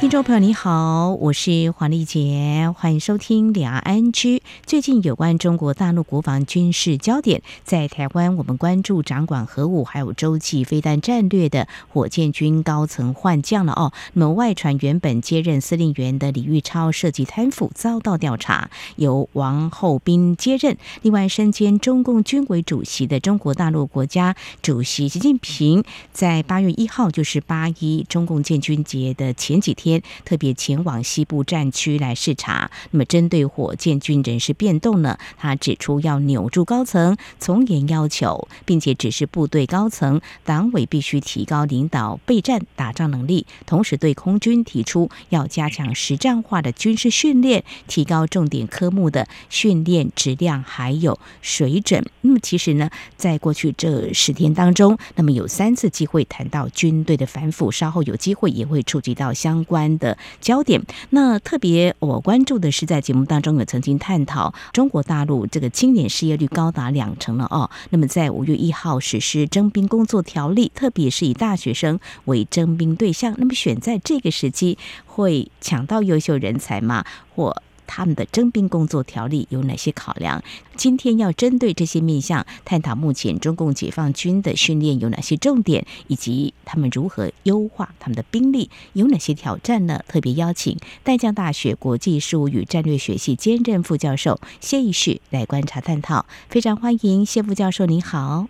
听众朋友你好，我是黄丽杰，欢迎收听两岸 ING。最近有关中国大陆国防军事焦点，在台湾我们关注掌管核武还有洲际飞弹战略的火箭军高层换将了哦。那么外传原本接任司令员的李玉超涉及贪腐遭到调查，由王厚斌接任。另外身兼中共军委主席的中国大陆国家主席习近平，在八月一号就是八一中共建军节的前几天。特别前往西部战区来视察。那么，针对火箭军人事变动呢，他指出要扭住高层从严要求，并且指示部队高层党委必须提高领导备战打仗能力，同时对空军提出要加强实战化的军事训练，提高重点科目的训练质量还有水准。那么，其实呢，在过去这十天当中，那么有三次机会谈到军队的反腐，稍后有机会也会触及到相关。的焦点，那特别我关注的是，在节目当中有曾经探讨中国大陆这个青年失业率高达两成了哦。那么在五月一号实施征兵工作条例，特别是以大学生为征兵对象，那么选在这个时期会抢到优秀人才吗？或他们的征兵工作条例有哪些考量？今天要针对这些面向探讨，目前中共解放军的训练有哪些重点，以及他们如何优化他们的兵力，有哪些挑战呢？特别邀请淡江大学国际事务与战略学系兼任副教授谢义旭来观察探讨。非常欢迎谢副教授，您好。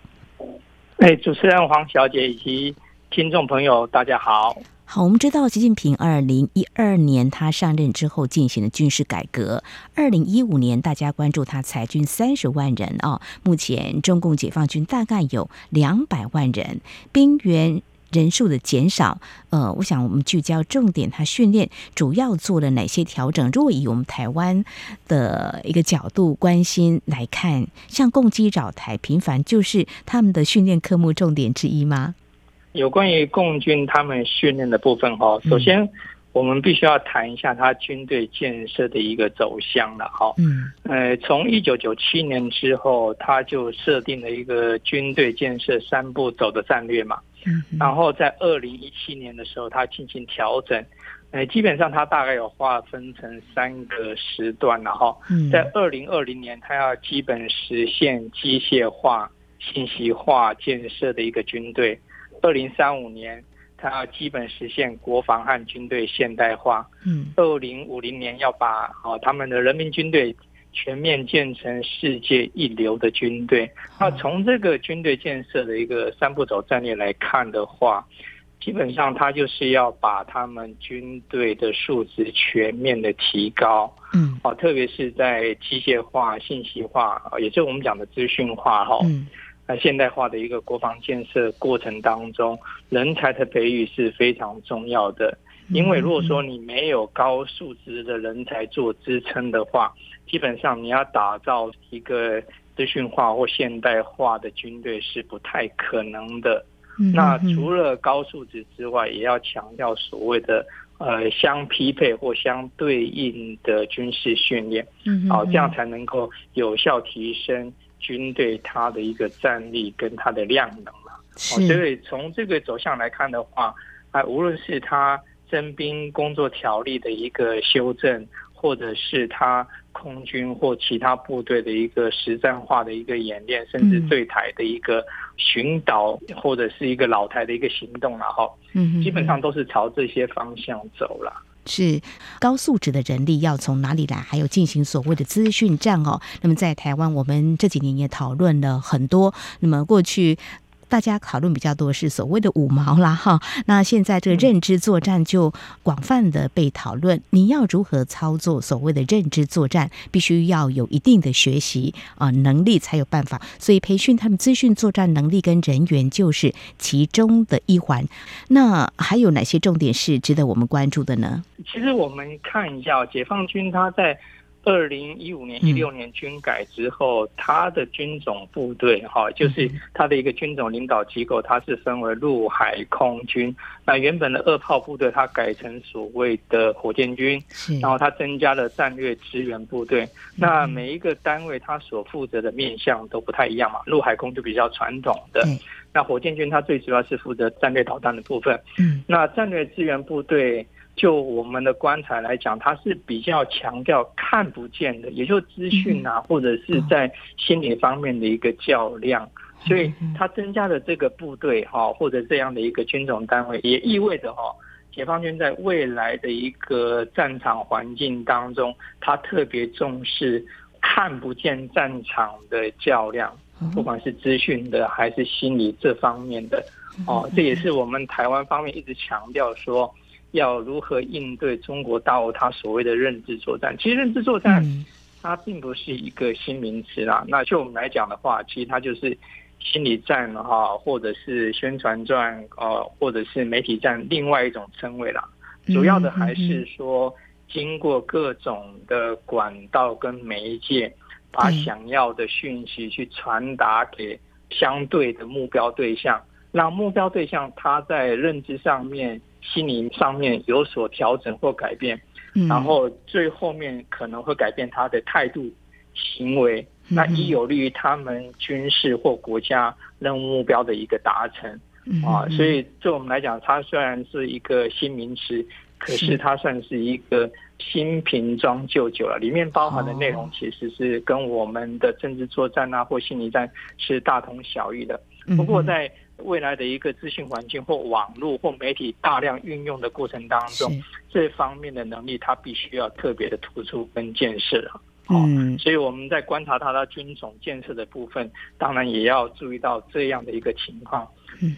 哎，主持人黄小姐以及听众朋友，大家好。好，我们知道习近平二零一二年他上任之后进行了军事改革。二零一五年，大家关注他裁军三十万人哦。目前中共解放军大概有两百万人，兵员人数的减少。呃，我想我们聚焦重点，他训练主要做了哪些调整？如果以我们台湾的一个角度关心来看，像共机扰台频繁，就是他们的训练科目重点之一吗？有关于共军他们训练的部分哈，首先我们必须要谈一下他军队建设的一个走向了哈。嗯，呃，从一九九七年之后，他就设定了一个军队建设三步走的战略嘛。嗯，然后在二零一七年的时候，他进行调整，呃，基本上他大概有划分成三个时段了哈。嗯在二零二零年，他要基本实现机械化、信息化建设的一个军队。二零三五年，他要基本实现国防和军队现代化。嗯，二零五零年要把哦他们的人民军队全面建成世界一流的军队。那从这个军队建设的一个三步走战略来看的话，基本上他就是要把他们军队的素质全面的提高。嗯，哦，特别是在机械化、信息化，也就是我们讲的资讯化哈。嗯。现代化的一个国防建设过程当中，人才的培育是非常重要的。因为如果说你没有高素质的人才做支撑的话，基本上你要打造一个资讯化或现代化的军队是不太可能的。那除了高素质之外，也要强调所谓的呃相匹配或相对应的军事训练，好，这样才能够有效提升。军队它的一个战力跟它的量能嘛，所以从这个走向来看的话，啊，无论是它征兵工作条例的一个修正，或者是它空军或其他部队的一个实战化的一个演练，甚至对台的一个巡导，或者是一个老台的一个行动了哈，嗯，基本上都是朝这些方向走了。是高素质的人力要从哪里来？还有进行所谓的资讯战哦。那么在台湾，我们这几年也讨论了很多。那么过去。大家讨论比较多是所谓的五毛啦哈，那现在这个认知作战就广泛的被讨论。你要如何操作所谓的认知作战，必须要有一定的学习啊能力才有办法。所以培训他们资讯作战能力跟人员就是其中的一环。那还有哪些重点是值得我们关注的呢？其实我们看一下解放军他在二零一五年、一六年军改之后，他的军种部队哈，就是他的一个军种领导机构，它是分为陆海空军。那原本的二炮部队，它改成所谓的火箭军，然后它增加了战略支援部队。那每一个单位它所负责的面向都不太一样嘛，陆海空就比较传统的。那火箭军它最主要是负责战略导弹的部分。那战略支援部队。就我们的观察来讲，它是比较强调看不见的，也就是资讯啊，或者是在心理方面的一个较量，所以它增加了这个部队哈，或者这样的一个军种单位，也意味着哈，解放军在未来的一个战场环境当中，它特别重视看不见战场的较量，不管是资讯的还是心理这方面的。哦，这也是我们台湾方面一直强调说。要如何应对中国大陆它所谓的认知作战？其实认知作战，它并不是一个新名词啦。那就我们来讲的话，其实它就是心理战哈，或者是宣传战，呃，或者是媒体战，另外一种称谓啦。主要的还是说，经过各种的管道跟媒介，把想要的讯息去传达给相对的目标对象，让目标对象他在认知上面。心理上面有所调整或改变，然后最后面可能会改变他的态度、行为，那以有利于他们军事或国家任务目标的一个达成啊。所以对我们来讲，它虽然是一个新名词，可是它算是一个新瓶装旧酒了。里面包含的内容其实是跟我们的政治作战啊或心理战是大同小异的。不过在未来的一个资讯环境或网络或媒体大量运用的过程当中，这方面的能力它必须要特别的突出跟建设啊。嗯，所以我们在观察它的军种建设的部分，当然也要注意到这样的一个情况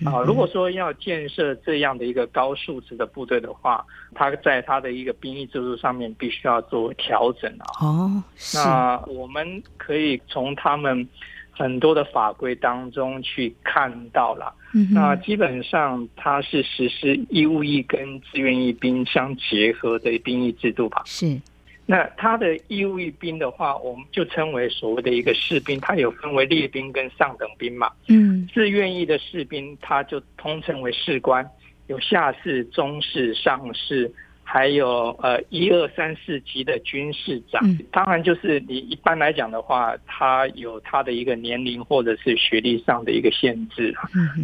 啊。如果说要建设这样的一个高素质的部队的话，它在它的一个兵役制度上面必须要做调整啊。哦，那我们可以从他们。很多的法规当中去看到了，那基本上它是实施义务役跟志愿役兵相结合的兵役制度吧？是。那他的义务役兵的话，我们就称为所谓的一个士兵，它有分为列兵跟上等兵嘛。嗯。自愿役的士兵，他就通称为士官，有下士、中士、上士。还有呃一二三四级的军事长，当然就是你一般来讲的话，他有他的一个年龄或者是学历上的一个限制。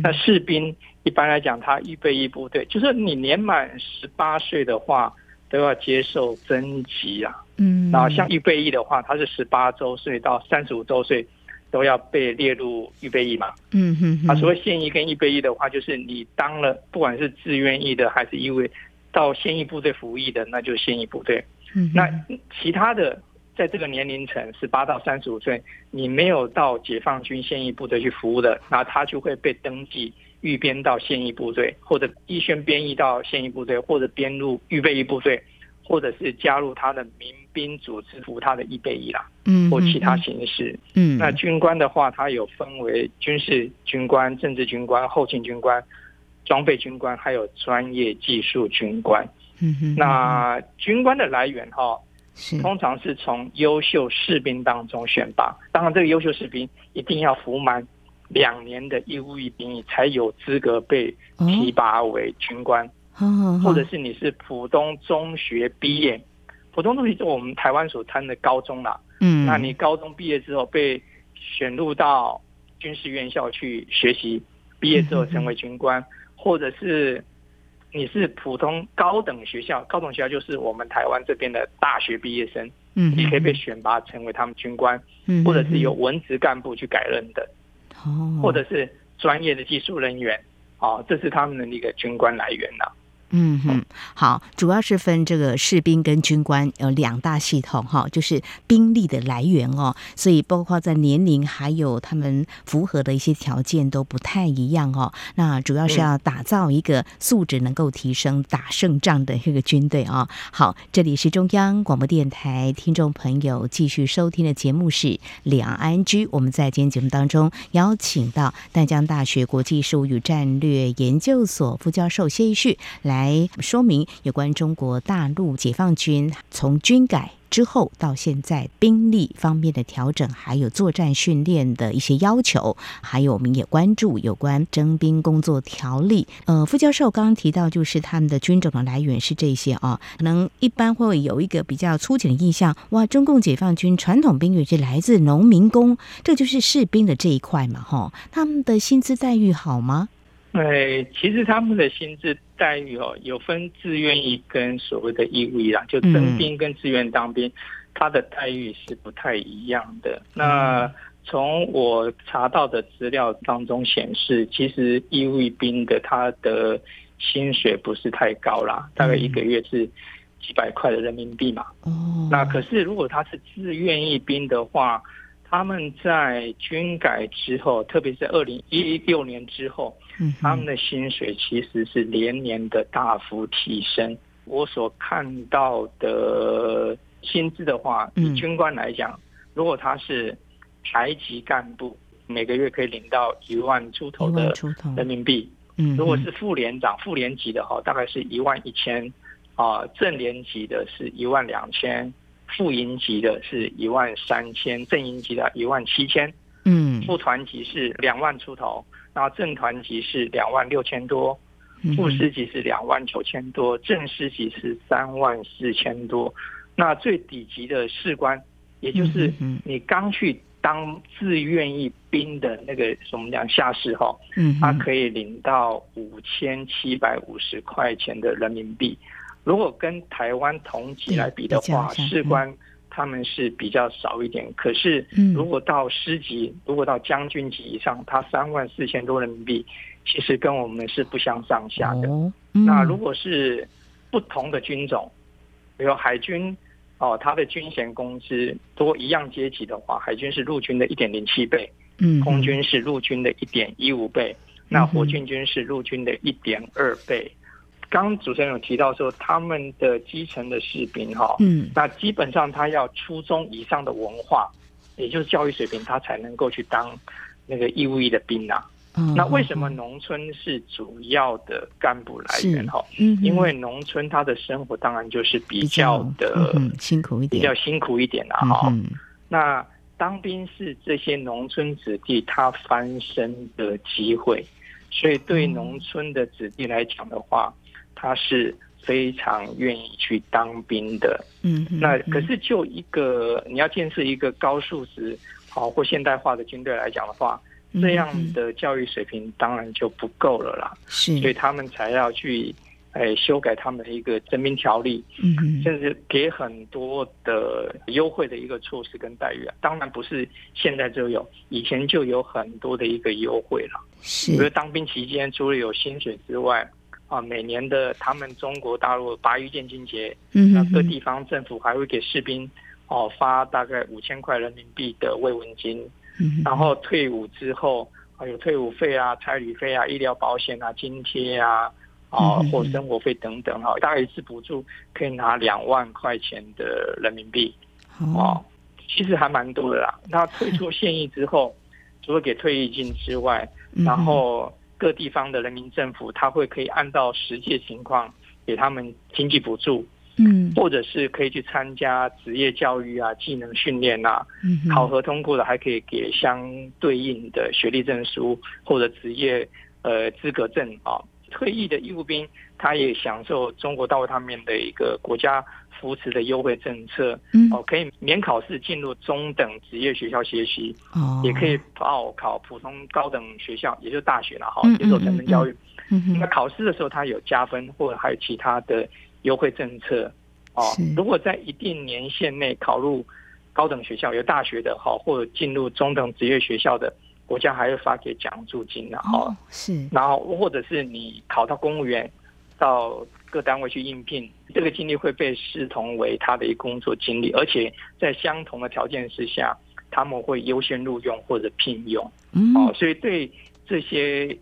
那士兵一般来讲，他预备役部队，就是你年满十八岁的话，都要接受征集啊。嗯，然后像预备役的话，他是十八周岁到三十五周岁都要被列入预备役嘛。嗯哼，啊，所谓现役跟预备役的话，就是你当了不管是自愿役的还是义务役。到现役部队服役的，那就是现役部队。嗯，那其他的在这个年龄层十八到三十五岁，你没有到解放军现役部队去服务的，那他就会被登记预编到现役部队，或者预先编役到现役部队，或者编入预备役部队，或者是加入他的民兵组织服他的预备役啦。嗯，或其他形式。嗯，那军官的话，他有分为军事军官、政治军官、后勤军官。装备军官还有专业技术军官，嗯哼，那军官的来源哈，通常是从优秀士兵当中选拔。当然，这个优秀士兵一定要服满两年的义务役兵役，才有资格被提拔为军官。或者是你是普通中学毕业，普通中学就我们台湾所称的高中啦。嗯，那你高中毕业之后被选入到军事院校去学习，毕业之后成为军官。或者是你是普通高等学校，高等学校就是我们台湾这边的大学毕业生，嗯，你可以被选拔成为他们军官，嗯，或者是由文职干部去改任的，哦，或者是专业的技术人员，哦，这是他们的那个军官来源呐。嗯哼，好，主要是分这个士兵跟军官有两大系统哈，就是兵力的来源哦，所以包括在年龄还有他们符合的一些条件都不太一样哦。那主要是要打造一个素质能够提升、打胜仗的一个军队啊。好，这里是中央广播电台听众朋友继续收听的节目是两岸 ING，我们在今天节目当中邀请到淡江大学国际事务与战略研究所副教授谢一旭来。来说明有关中国大陆解放军从军改之后到现在兵力方面的调整，还有作战训练的一些要求，还有我们也关注有关征兵工作条例。呃，副教授刚刚提到，就是他们的军种的来源是这些啊，可能一般会有一个比较粗浅的印象，哇，中共解放军传统兵役是来自农民工，这就是士兵的这一块嘛，哈，他们的薪资待遇好吗？哎，其实他们的薪资待遇哦，有分自愿役跟所谓的义务役啦，就征兵跟自愿当兵，他的待遇是不太一样的。那从我查到的资料当中显示，其实义务役兵的他的薪水不是太高啦，大概一个月是几百块的人民币嘛。哦，那可是如果他是自愿役兵的话，他们在军改之后，特别是二零一六年之后，他们的薪水其实是连年的大幅提升。我所看到的薪资的话，以军官来讲，如果他是排级干部，每个月可以领到一万出头的人民币。嗯如果是副连长、副连级的话，大概是一万一千啊，正连级的是一万两千。副营级的是一万三千，正营级的一万七千，嗯，副团级是两万出头，然后正团级是两万六千多，副师级是两万九千多，正师级是三万四千多。那最底级的士官，也就是你刚去当志愿役兵的那个什么讲下士哈，嗯，他可以领到五千七百五十块钱的人民币。如果跟台湾同级来比的话，士官他们是比较少一点。可是，如果到师级，如果到将军级以上，他三万四千多人民币，其实跟我们是不相上下的。那如果是不同的军种，比如海军哦，他的军衔工资如果一样阶级的话，海军是陆军的一点零七倍，空军是陆军的一点一五倍，那火箭军是陆军的一点二倍。刚主持人有提到说，他们的基层的士兵哈，嗯，那基本上他要初中以上的文化，也就是教育水平，他才能够去当那个义务役的兵啊。嗯，那为什么农村是主要的干部来源哈？嗯，因为农村他的生活当然就是比较的辛苦一点，比较辛苦一点啊哈。嗯，那当兵是这些农村子弟他翻身的机会，所以对农村的子弟来讲的话。他是非常愿意去当兵的，嗯，那可是就一个你要建设一个高素质好或现代化的军队来讲的话，这样的教育水平当然就不够了啦，是，所以他们才要去诶修改他们的一个征兵条例，嗯，甚至给很多的优惠的一个措施跟待遇啊，当然不是现在就有，以前就有很多的一个优惠了，是，比如当兵期间除了有薪水之外。啊，每年的他们中国大陆八一建军节，那各地方政府还会给士兵哦发大概五千块人民币的慰问金，然后退伍之后还有退伍费啊、差旅费啊、医疗保险啊、津贴啊，啊或生活费等等哈，大概一次补助可以拿两万块钱的人民币，哦，其实还蛮多的啦。那退出 现役之后，除了给退役金之外，然后。各地方的人民政府，他会可以按照实际情况给他们经济补助，嗯，或者是可以去参加职业教育啊、技能训练啊，嗯，考核通过的还可以给相对应的学历证书或者职业呃资格证啊。退役的义务兵，他也享受中国大陆他们的一个国家扶持的优惠政策，哦，可以免考试进入中等职业学校学习，哦，也可以报考普通高等学校，也就是大学了哈，接受成人教育。那考试的时候，他有加分，或者还有其他的优惠政策，哦，如果在一定年限内考入高等学校，有大学的哈，或者进入中等职业学校的。国家还会发给奖助金，然后是，然后或者是你考到公务员，到各单位去应聘，这个经历会被视同为他的一工作经历，而且在相同的条件之下，他们会优先录用或者聘用。哦，所以对这些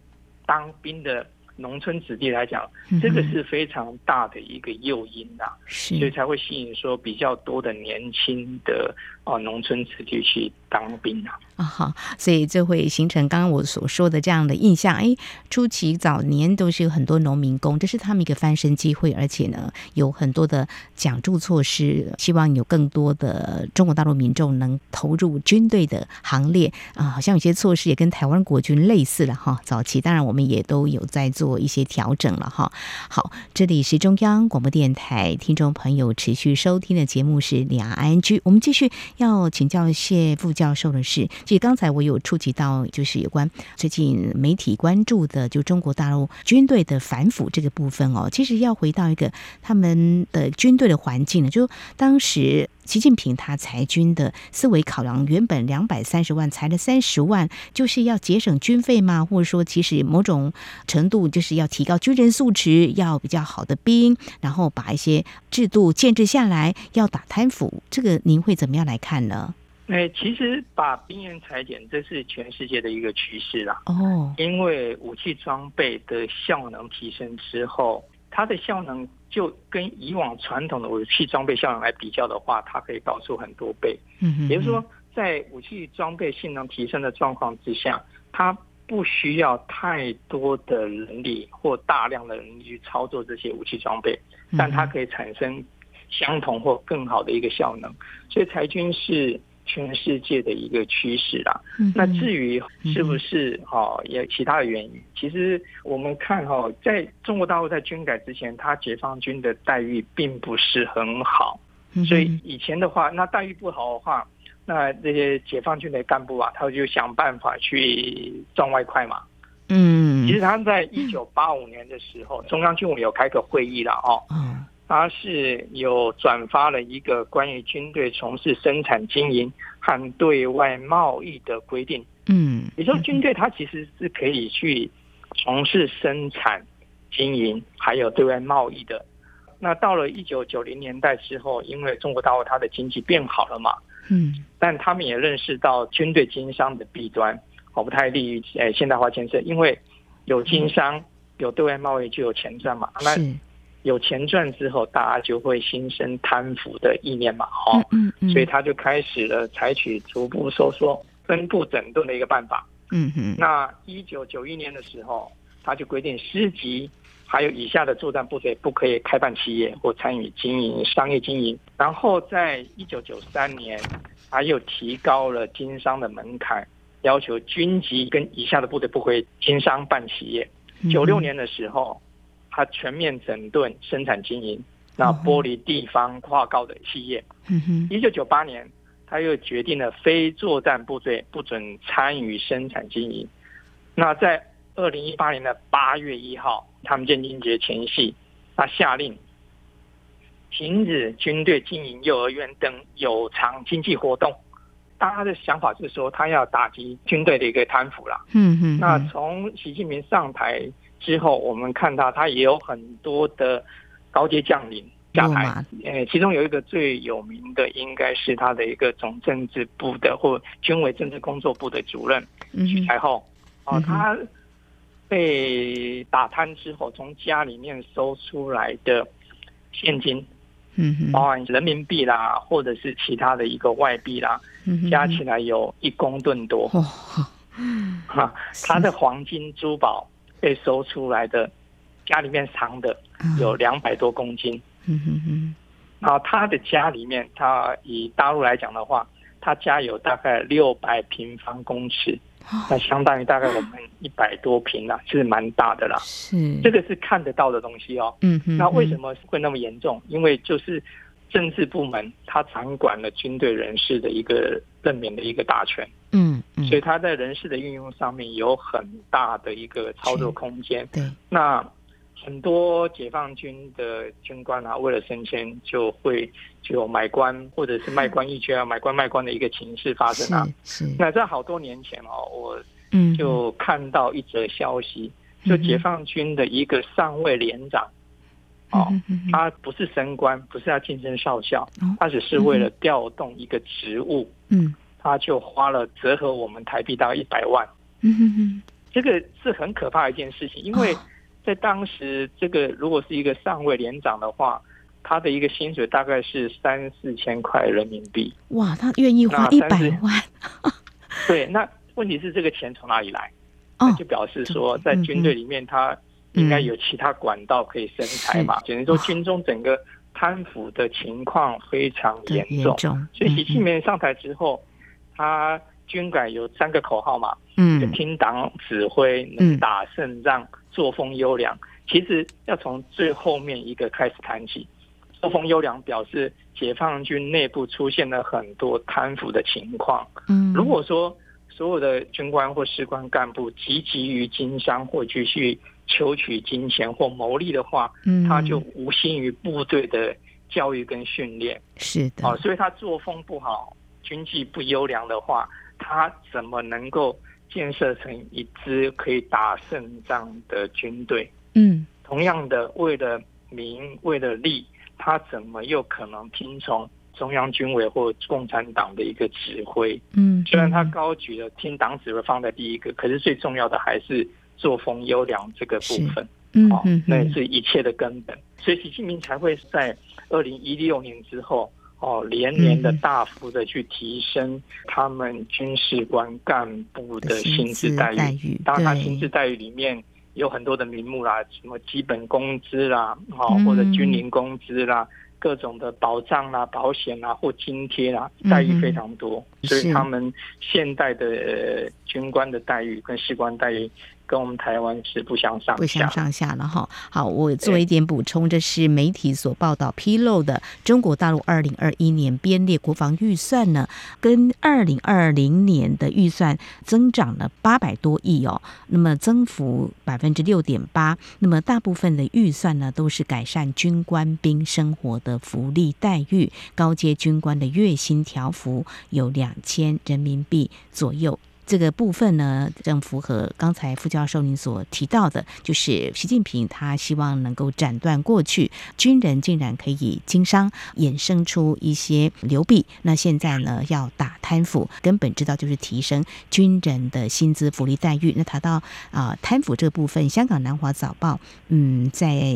当兵的农村子弟来讲，这个是非常大的一个诱因呐，所以才会吸引说比较多的年轻的啊农村子弟去当兵啊。啊，好，所以这会形成刚刚我所说的这样的印象。哎，初期早年都是有很多农民工，这是他们一个翻身机会，而且呢，有很多的奖助措施，希望有更多的中国大陆民众能投入军队的行列啊。好像有些措施也跟台湾国军类似了哈。早期当然我们也都有在做一些调整了哈。好，这里是中央广播电台听众朋友持续收听的节目是两岸 ING，我们继续要请教谢副教授的是。其实刚才我有触及到，就是有关最近媒体关注的，就中国大陆军队的反腐这个部分哦。其实要回到一个他们的军队的环境呢，就当时习近平他裁军的思维考量，原本两百三十万裁了三十万，就是要节省军费吗？或者说，其实某种程度就是要提高军人素质，要比较好的兵，然后把一些制度建制下来，要打贪腐，这个您会怎么样来看呢？哎，其实把兵员裁减，这是全世界的一个趋势啦。哦，因为武器装备的效能提升之后，它的效能就跟以往传统的武器装备效能来比较的话，它可以高出很多倍。嗯哼，也就是说，在武器装备性能提升的状况之下，它不需要太多的人力或大量的人力去操作这些武器装备，但它可以产生相同或更好的一个效能。所以裁军是。全世界的一个趋势啦。那至于是不是哈有其他的原因？其实我们看哈，在中国大陆在军改之前，他解放军的待遇并不是很好。所以以前的话，那待遇不好的话，那这些解放军的干部啊，他就想办法去赚外快嘛。嗯，其实他在一九八五年的时候，中央军委有开个会议了哦。嗯。他是有转发了一个关于军队从事生产经营和对外贸易的规定。嗯，你说军队它其实是可以去从事生产经营还有对外贸易的。那到了一九九零年代之后，因为中国大陆它的经济变好了嘛，嗯，但他们也认识到军队经商的弊端，好不太利于诶现代化建设，因为有经商有对外贸易就有钱赚嘛。那有钱赚之后，大家就会心生贪腐的意念嘛，哈，嗯嗯，所以他就开始了采取逐步收缩、分布整顿的一个办法，嗯嗯。那一九九一年的时候，他就规定师级还有以下的作战部队不可以开办企业或参与经营商业经营。然后在一九九三年，他又提高了经商的门槛，要求军级跟以下的部队不可以经商办企业。九六年的时候。他全面整顿生产经营，那剥离地方跨高的企业。一九九八年，他又决定了非作战部队不准参与生产经营。那在二零一八年的八月一号，他们建军节前夕，他下令停止军队经营幼儿园等有偿经济活动。大家的想法是说，他要打击军队的一个贪腐啦。嗯嗯。那从习近平上台。之后，我们看到他也有很多的高阶将领下台，呃，其中有一个最有名的，应该是他的一个总政治部的或军委政治工作部的主任徐才厚。哦，他被打贪之后，从家里面搜出来的现金，嗯，包含人民币啦，或者是其他的一个外币啦，加起来有一公吨多。哈，他的黄金珠宝。被搜出来的家里面藏的有两百多公斤，嗯哼哼。然后他的家里面，他以大陆来讲的话，他家有大概六百平方公尺，那相当于大概我们一百多平啦，是蛮大的啦。是，这个是看得到的东西哦。嗯哼。那为什么会那么严重？因为就是政治部门他掌管了军队人士的一个任免的一个大权。嗯。所以他在人事的运用上面有很大的一个操作空间。对，那很多解放军的军官啊，为了升迁，就会就买官或者是卖官一圈啊，买官卖官的一个情势发生啊。是。是那在好多年前哦，我就看到一则消息，就解放军的一个上尉连长，哦，他不是升官，不是要晋升少校，他只是为了调动一个职务。嗯。他就花了折合我们台币大概一百万，嗯哼哼，这个是很可怕的一件事情，因为在当时，这个如果是一个上位连长的话，他的一个薪水大概是三四千块人民币。哇，他愿意花一百万？对，那问题是这个钱从哪里来？那就表示说，在军队里面，他应该有其他管道可以生财嘛。只能说，军中整个贪腐的情况非常严重。所以，习近平上台之后，他军改有三个口号嘛，嗯，就听党指挥，能打胜仗，作风优良。其实要从最后面一个开始谈起。作风优良表示，解放军内部出现了很多贪腐的情况。嗯，如果说所有的军官或士官干部积极于经商或继续求取金钱或牟利的话，嗯，他就无心于部队的教育跟训练。是的，哦，所以他作风不好，军纪不优良的话，他怎么能够建设成一支可以打胜仗的军队？嗯，同样的，为了民，为了利。他怎么又可能听从中央军委或共产党的一个指挥？嗯，虽然他高举了听党指挥放在第一个，可是最重要的还是作风优良这个部分。嗯，哦，那也是一切的根本。所以习近平才会在二零一六年之后，哦，连年的大幅的去提升他们军事官干部的薪资待遇。当然，他薪资待遇里面。有很多的名目啦，什么基本工资啦，好或者军龄工资啦，各种的保障啦、保险啦或津贴啦，待遇非常多，所以他们现代的军官的待遇跟士官待遇。跟我们台湾是不相上下，不相上下了哈。好，我做一点补充，这是媒体所报道披露的。中国大陆二零二一年编列国防预算呢，跟二零二零年的预算增长了八百多亿哦，那么增幅百分之六点八。那么大部分的预算呢，都是改善军官兵生活的福利待遇，高阶军官的月薪调幅有两千人民币左右。这个部分呢，正符合刚才副教授您所提到的，就是习近平他希望能够斩断过去军人竟然可以经商，衍生出一些流弊。那现在呢，要打贪腐，根本之道就是提升军人的薪资福利待遇。那谈到啊、贪腐这部分，香港南华早报嗯，在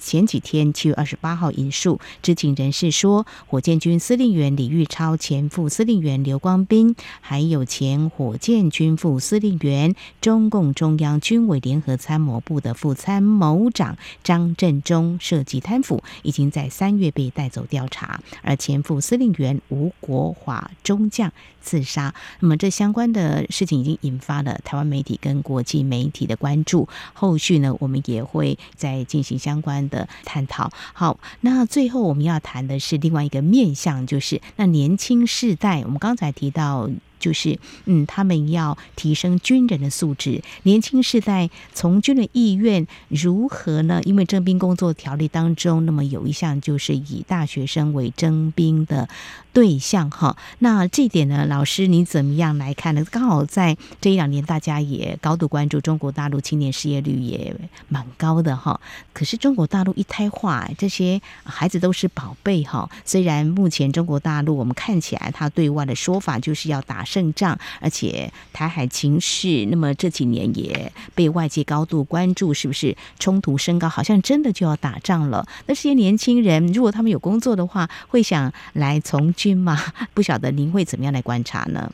前几天七月二十八号引述知情人士说，火箭军司令员李玉超、前副司令员刘光斌，还有前火箭建军副司令员、中共中央军委联合参谋部的副参谋长张振中涉及贪腐，已经在三月被带走调查。而前副司令员吴国华中将自杀，那么这相关的事情已经引发了台湾媒体跟国际媒体的关注。后续呢，我们也会再进行相关的探讨。好，那最后我们要谈的是另外一个面向，就是那年轻世代，我们刚才提到。就是，嗯，他们要提升军人的素质，年轻世代从军的意愿如何呢？因为征兵工作条例当中，那么有一项就是以大学生为征兵的对象，哈。那这点呢，老师你怎么样来看呢？刚好在这一两年，大家也高度关注中国大陆青年失业率也蛮高的，哈。可是中国大陆一胎化，这些孩子都是宝贝，哈。虽然目前中国大陆我们看起来，他对外的说法就是要打。胜仗，而且台海情势，那么这几年也被外界高度关注，是不是冲突升高？好像真的就要打仗了。那这些年轻人，如果他们有工作的话，会想来从军吗？不晓得您会怎么样来观察呢？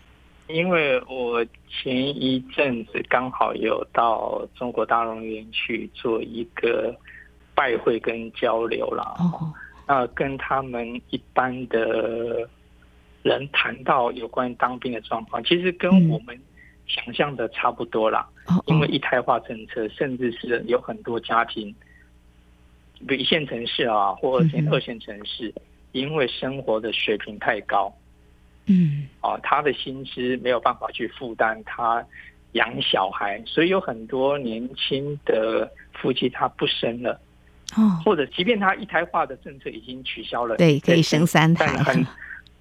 因为我前一阵子刚好有到中国大陆园去做一个拜会跟交流了，哦，那跟他们一般的。人谈到有关于当兵的状况，其实跟我们想象的差不多啦。嗯、因为一胎化政策，甚至是有很多家庭，比如一线城市啊，或二线二线城市，因为生活的水平太高，嗯，啊，他的薪资没有办法去负担他养小孩，所以有很多年轻的夫妻他不生了，哦，或者即便他一胎化的政策已经取消了，对，可以生三胎。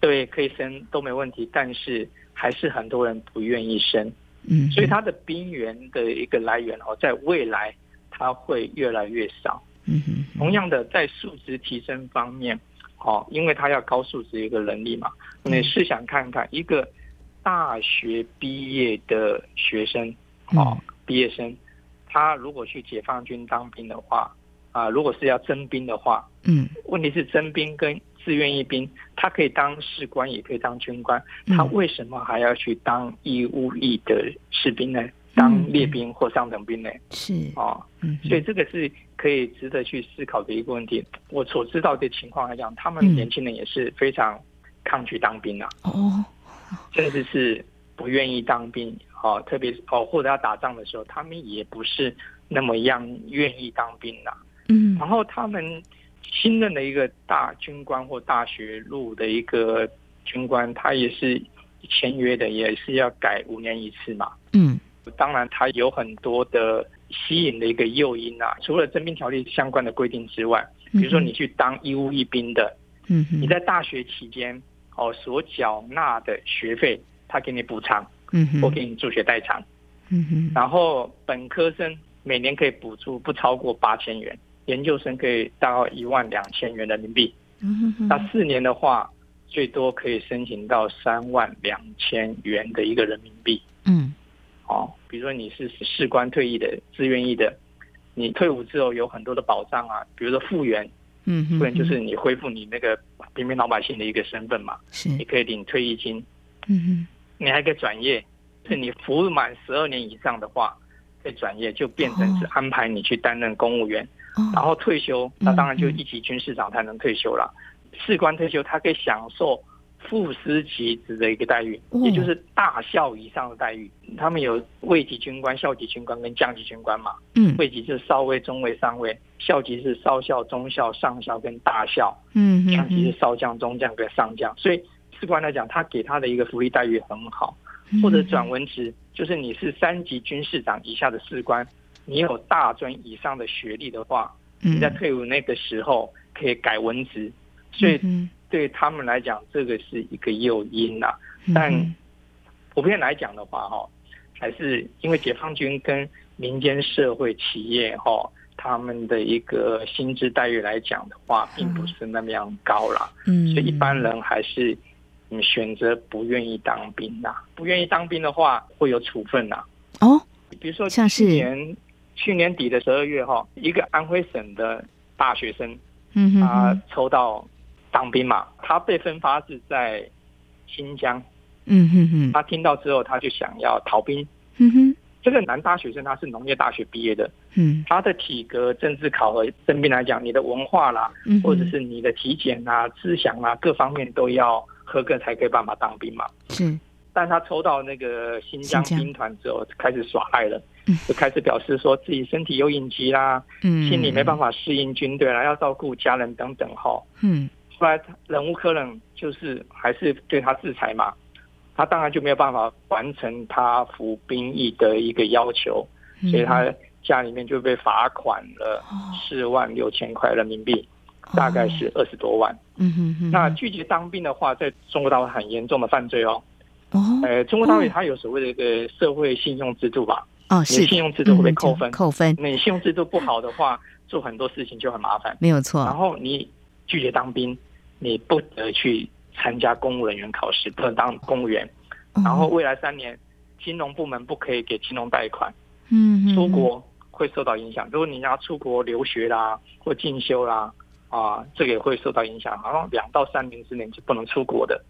对，可以生都没问题，但是还是很多人不愿意生，嗯，所以它的兵源的一个来源哦，在未来它会越来越少，嗯哼。同样的，在素质提升方面，哦，因为他要高素质一个能力嘛，你试想看看，一个大学毕业的学生，哦，毕业生，他如果去解放军当兵的话，啊，如果是要征兵的话，嗯，问题是征兵跟志愿役兵，他可以当士官，也可以当军官，他为什么还要去当义务役的士兵呢？当列兵或上等兵呢？是哦，嗯，所以这个是可以值得去思考的一个问题。我所知道的情况来讲，他们年轻人也是非常抗拒当兵啊，哦，甚至是不愿意当兵。哦，特别是哦，或者要打仗的时候，他们也不是那么样愿意当兵的。嗯，然后他们新任的一个大军官或大学入的一个军官，他也是签约的，也是要改五年一次嘛。嗯，当然他有很多的吸引的一个诱因啊，除了征兵条例相关的规定之外，比如说你去当义务役兵的，嗯，你在大学期间哦所缴纳的学费，他给你补偿。嗯，我给你助学代偿，嗯哼，然后本科生每年可以补助不超过八千元，研究生可以到一万两千元人民币，嗯哼，那四年的话，最多可以申请到三万两千元的一个人民币，嗯，哦，比如说你是士官退役的、自愿役的，你退伍之后有很多的保障啊，比如说复员，嗯哼，复员就是你恢复你那个平民老百姓的一个身份嘛，是，你可以领退役金，嗯哼。你还可以转业，是你服务满十二年以上的话，可以转业，就变成是安排你去担任公务员，然后退休，那当然就一级军士长才能退休了。士官退休，他可以享受副司级职的一个待遇，也就是大校以上的待遇。他们有尉级军官、校级军官跟将级军官嘛？嗯，尉级是少尉、中尉、上尉，校级是少校、中校、上校跟大校。嗯，将级是少将、中将跟上将，所以。士官来讲，他给他的一个福利待遇很好，或者转文职，就是你是三级军士长以下的士官，你有大专以上的学历的话，你在退伍那个时候可以改文职，所以对他们来讲，这个是一个诱因呐。但普遍来讲的话，哈，还是因为解放军跟民间社会企业哈，他们的一个薪资待遇来讲的话，并不是那么样高了，所以一般人还是。你选择不愿意当兵呐、啊？不愿意当兵的话，会有处分呐、啊。哦，比如说去年去年底的十二月哈，一个安徽省的大学生，嗯，他抽到当兵嘛，他被分发是在新疆，嗯哼哼，他听到之后他就想要逃兵，嗯哼，这个男大学生他是农业大学毕业的，嗯，他的体格、政治考核、征兵来讲，你的文化啦，或者是你的体检啊、思想啊，各方面都要。合格才可以办法当兵嘛？是，但他抽到那个新疆。兵团之后，开始耍赖了，就开始表示说自己身体有隐疾啦，嗯，心里没办法适应军队啦，要照顾家人等等哈，嗯，后来忍无可忍，就是还是对他制裁嘛，他当然就没有办法完成他服兵役的一个要求，所以他家里面就被罚款了四万六千块人民币。大概是二十多万。嗯哼哼。那拒绝当兵的话，在中国大陆很严重的犯罪哦。哦。呃，中国大陆它有所谓的一个社会信用制度吧？哦，是。信用制度会被扣分。扣分。那你信用制度不好的话，做很多事情就很麻烦。没有错。然后你拒绝当兵，你不得去参加公务人员考试，不能当公务员。然后未来三年，金融部门不可以给金融贷款。嗯。出国会受到影响。如果你要出国留学啦，或进修啦。啊，这个也会受到影响，然后两到三年之内就不能出国的。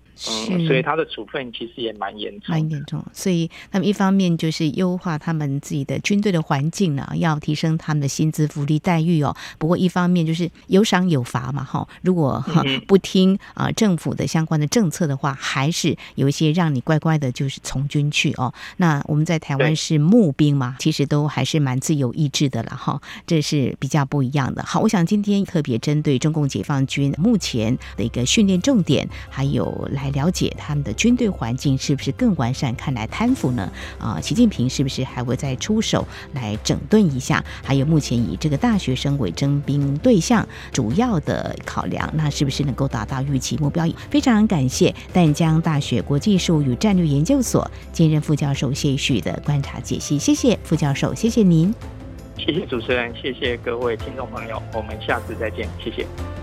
嗯，所以他的处分其实也蛮严重，蛮严重。所以他们一方面就是优化他们自己的军队的环境呢，要提升他们的薪资福利待遇哦。不过一方面就是有赏有罚嘛，哈。如果 不听啊政府的相关的政策的话，还是有一些让你乖乖的，就是从军去哦。那我们在台湾是募兵嘛，其实都还是蛮自由意志的了哈。这是比较不一样的。好，我想今天特别针对中共解放军目前的一个训练重点，还有来。来了解他们的军队环境是不是更完善？看来贪腐呢？啊，习近平是不是还会再出手来整顿一下？还有目前以这个大学生为征兵对象，主要的考量，那是不是能够达到预期目标？非常感谢淡江大学国际事务与战略研究所兼任副教授谢旭的观察解析。谢谢副教授，谢谢您。谢谢主持人，谢谢各位听众朋友，我们下次再见，谢谢。